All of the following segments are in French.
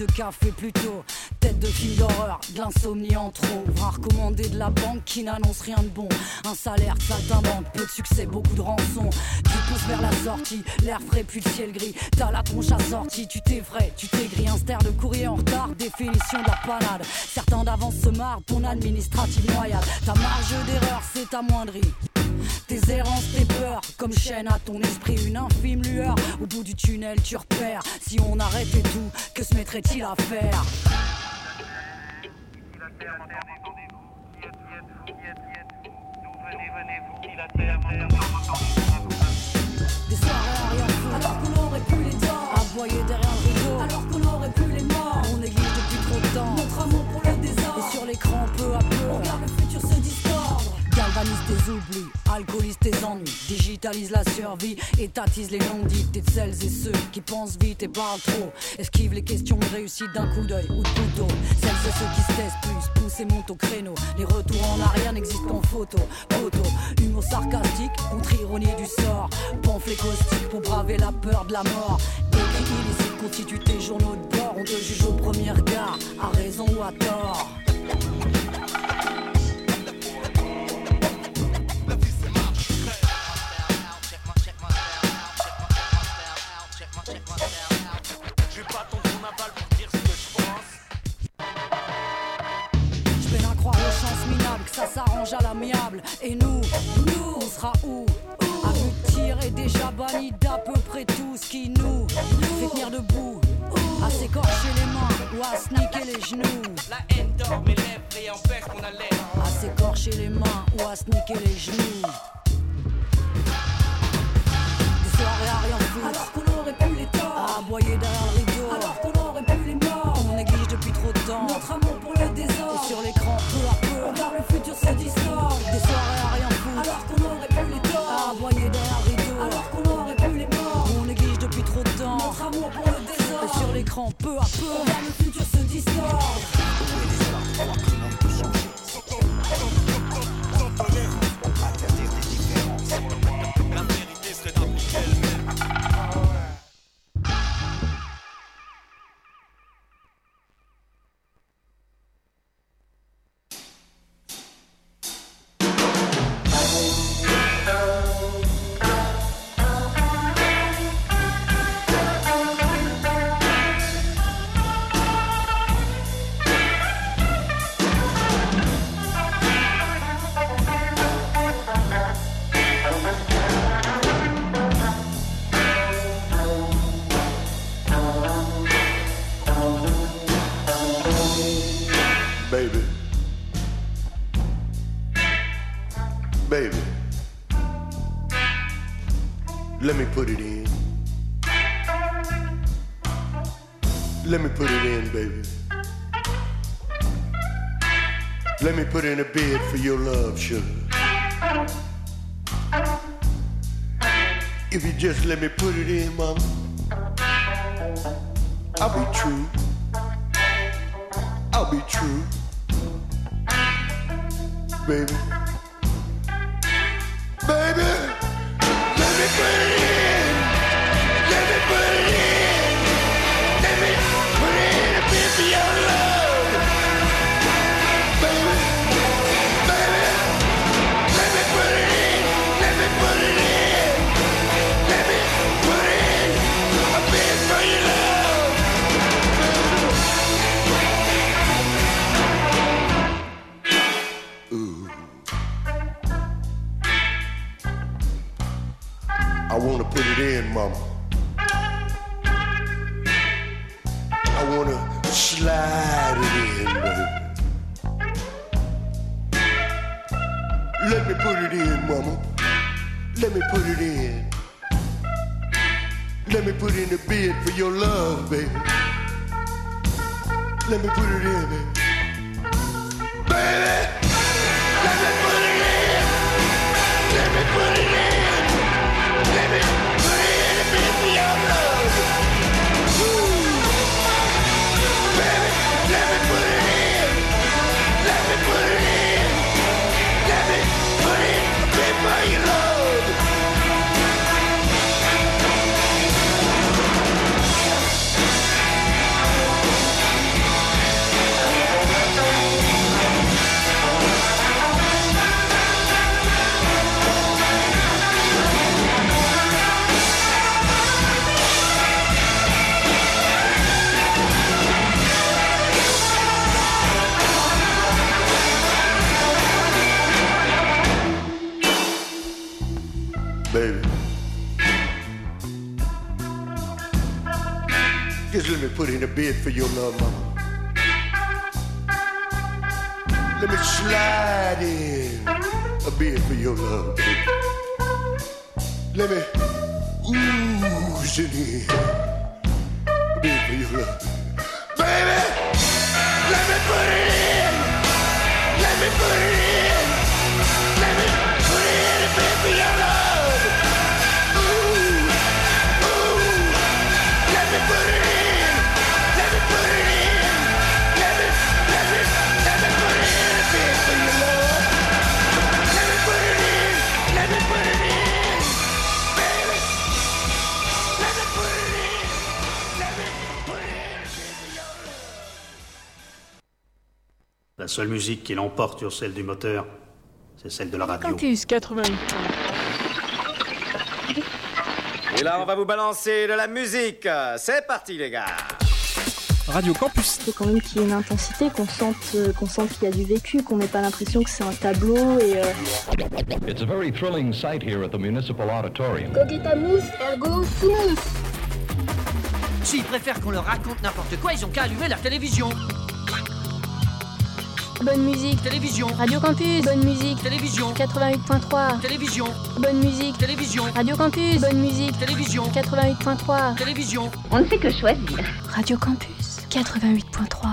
de café plutôt. Tête de film d'horreur, de l'insomnie en trop. Va recommander de la banque qui n'annonce rien de bon. Un salaire de peu de succès, beaucoup de rançon. Tu pousses vers la sortie, l'air frais puis le ciel gris. T'as la tronche assortie, tu t'effraies, tu t'aigris. Un ster de courrier en retard, définition de la panade. Certains d'avance se marrent, ton administrative noyade. Ta marge d'erreur, c'est amoindrie. Tes errances, tes peurs, comme chaîne à ton esprit, une infime lueur. Au bout du tunnel, tu repères. Si on arrêtait tout, que se mettrait-il à faire? Des soirées à alors qu'on aurait pu les dents. Aboyer derrière le rideau, alors qu'on aurait pu les morts. On néglige depuis trop de temps notre amour pour le désordre. Et sur l'écran, peu à peu, tes oublis, alcoolise tes ennuis, digitalise la survie, étatise les longues dites de celles et ceux qui pensent vite et parlent trop. Esquive les questions de réussite d'un coup d'œil ou de couteau. Celles et ceux qui se taisent plus, poussent et montent au créneau. Les retours en arrière n'existent qu'en photo. Photo, humour sarcastique, contre ironie du sort. Pamphlet caustique pour braver la peur de la mort. Écrit illicite, constitue tes journaux de bord. On te juge au premier regard, à raison ou à tort. S'arrange à l'amiable. Et nous, nous, on sera où À vue de tir est déjà banni d'à peu près tout ce qui nous fait tenir debout. À s'écorcher les mains ou à se niquer les genoux. La haine dort mes lèvres et empêche mon haleine. À s'écorcher les mains ou à se niquer les genoux. Des soirées à rien foutre. Alors qu'on aurait pu les torts. À aboyer derrière le rideau. Alors qu'on aurait pu les morts. On néglige depuis trop de temps. Notre amour pour le désordre. Et sur l'écran, peu à peu. Regarde le futur se distord. In a bid for your love, sugar. If you just let me put it in, mama, I'll be true. I'll be true. Baby. Baby, let me put it in. A bid for your love, mama. Let me slide in a bid for your love. Let me ooze in a bid for your love. Baby, let me put it in. Let me put it in. Let me put it in a bid for your love. Seule musique qui l'emporte sur celle du moteur, c'est celle de la radio. Campus 88. Et là, on va vous balancer de la musique. C'est parti, les gars. Radio Campus. faut quand même qu'il y ait une intensité, qu'on sente, euh, qu'on sente qu'il y a du vécu, qu'on n'ait pas l'impression que c'est un tableau et euh, It's a very thrilling sight here at the Municipal Auditorium. Mousse, ergo. S'ils préfèrent qu'on leur raconte n'importe quoi, ils ont qu'à allumer leur télévision. Bonne musique, Télévision, Radio Campus, bonne musique, télévision, 88.3, télévision, bonne musique, télévision, Radio Campus, bonne musique, télévision, 88.3, télévision. On ne fait que choisir. Radio Campus, 88.3.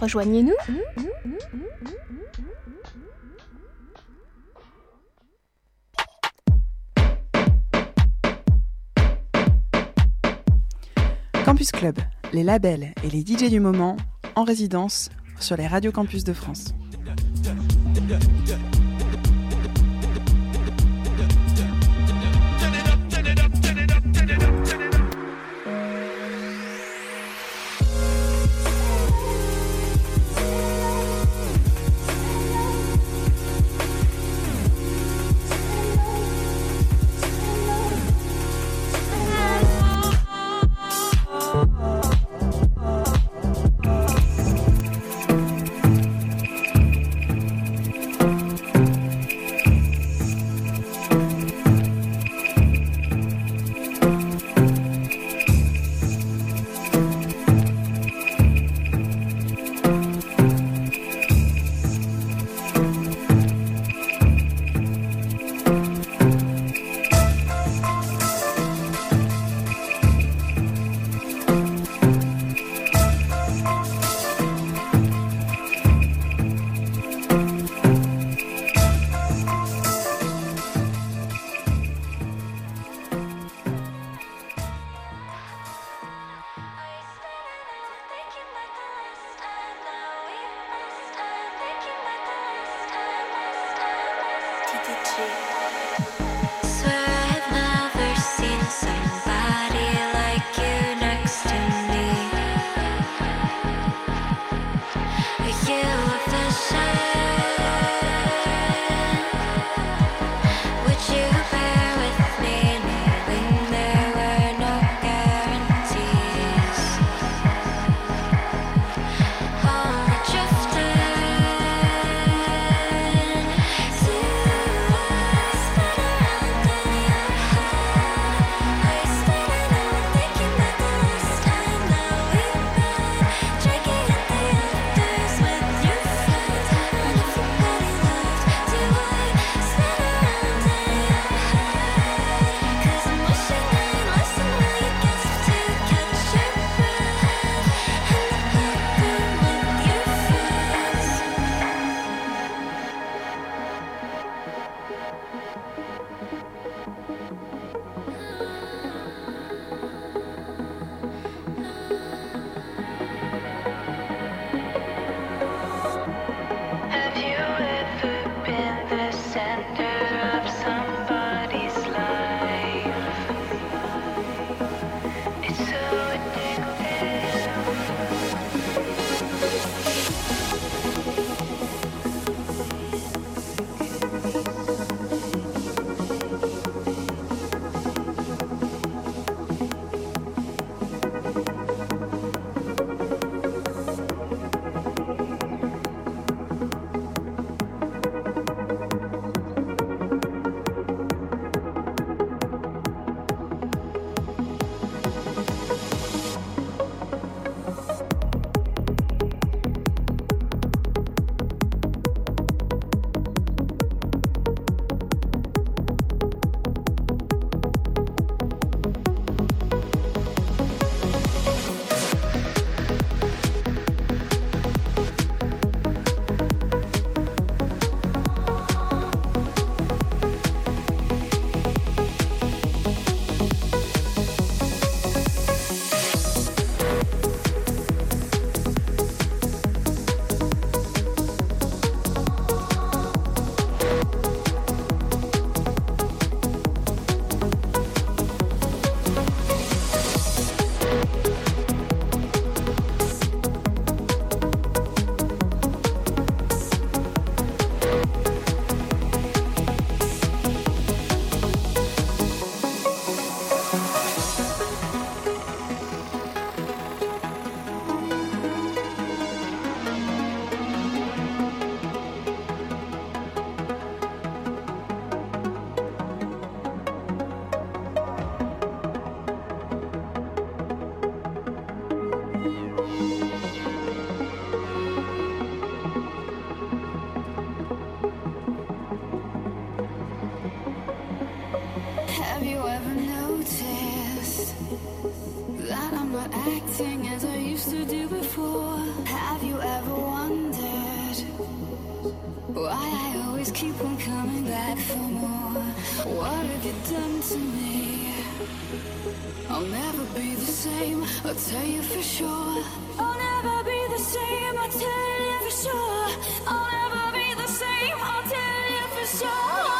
Rejoignez-nous. Campus Club, les labels et les DJ du moment en résidence sur les radios campus de France. Why I always keep on coming back for more? What have you done to me? I'll never be the same, I'll tell you for sure. I'll never be the same, I'll tell you for sure. I'll never be the same, I'll tell you for sure.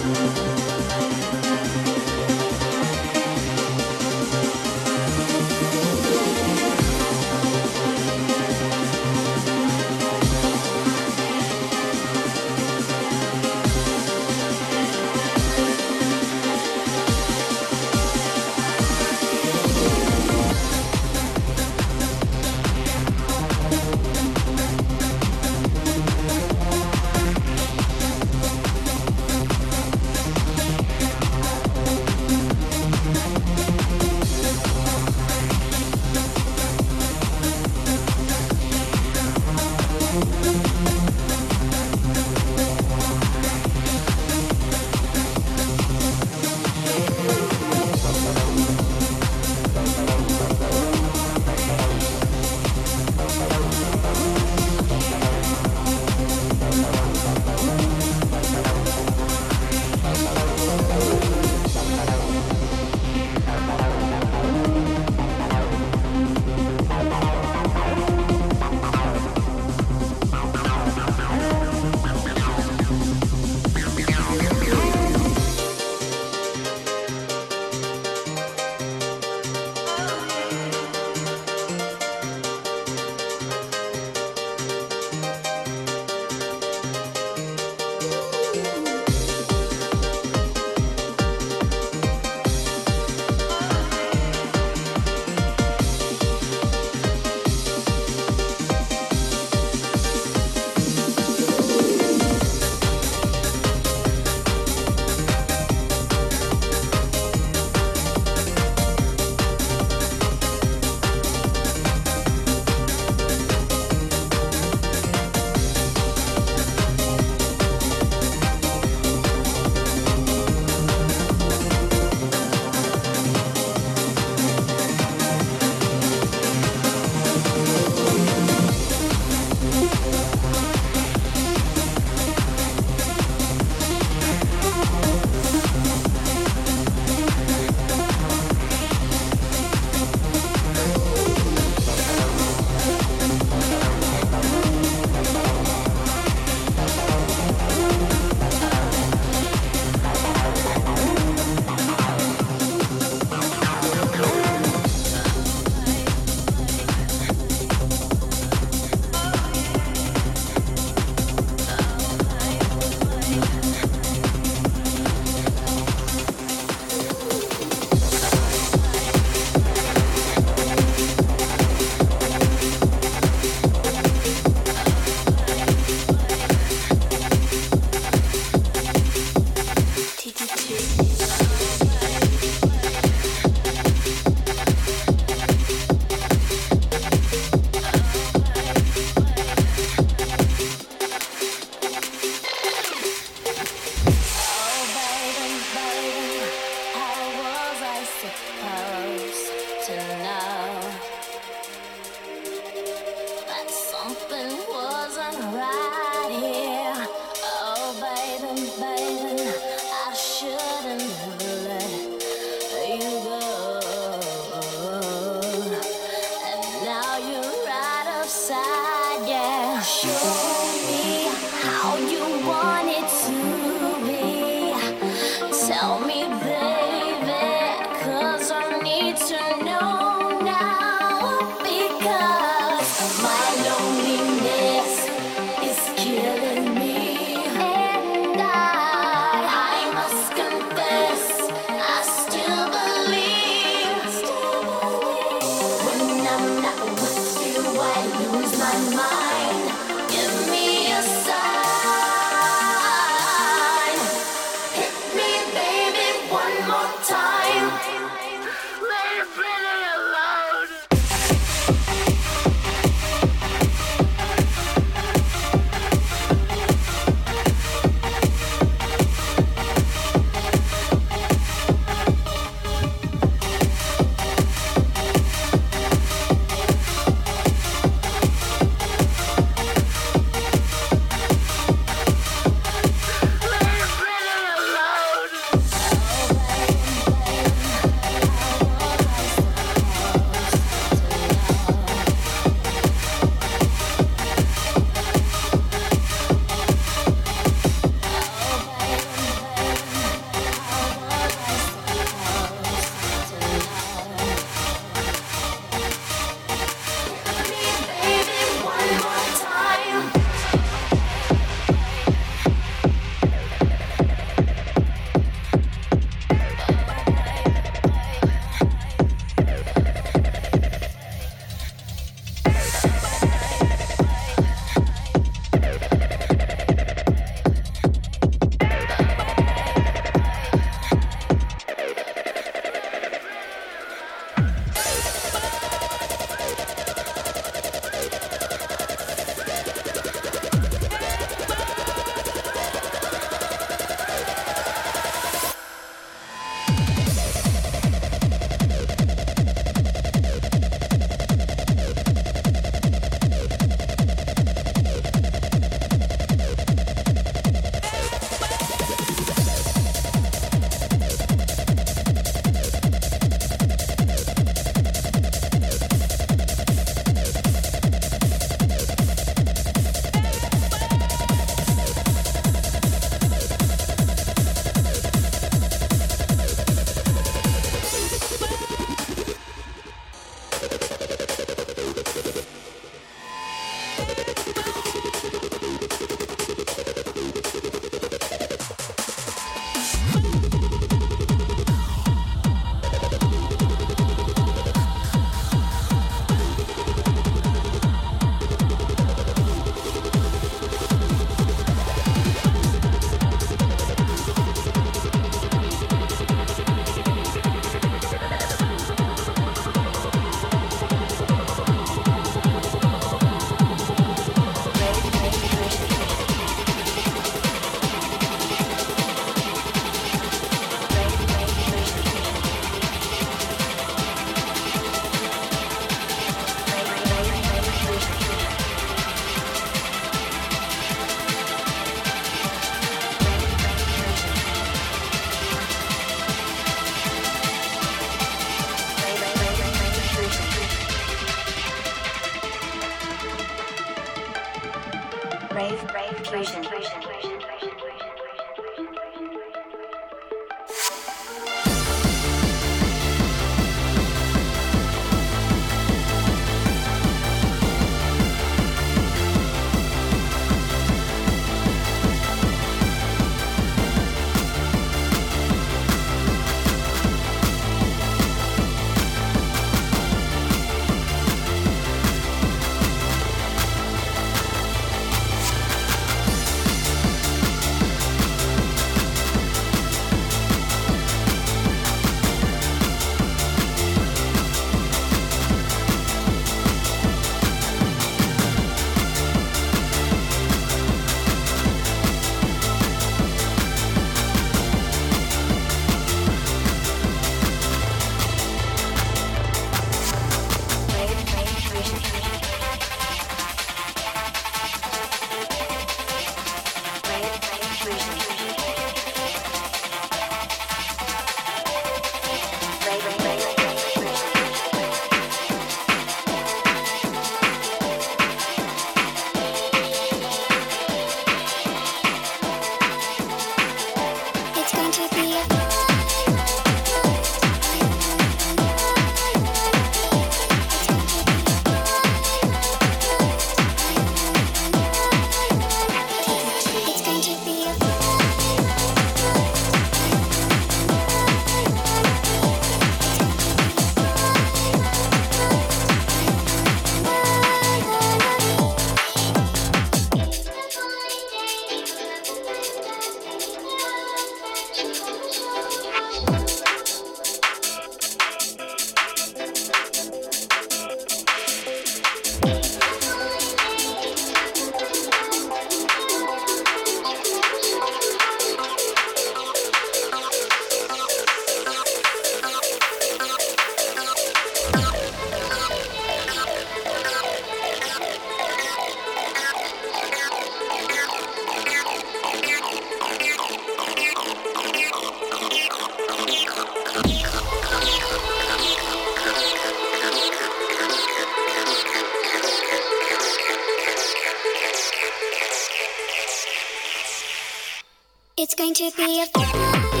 To be a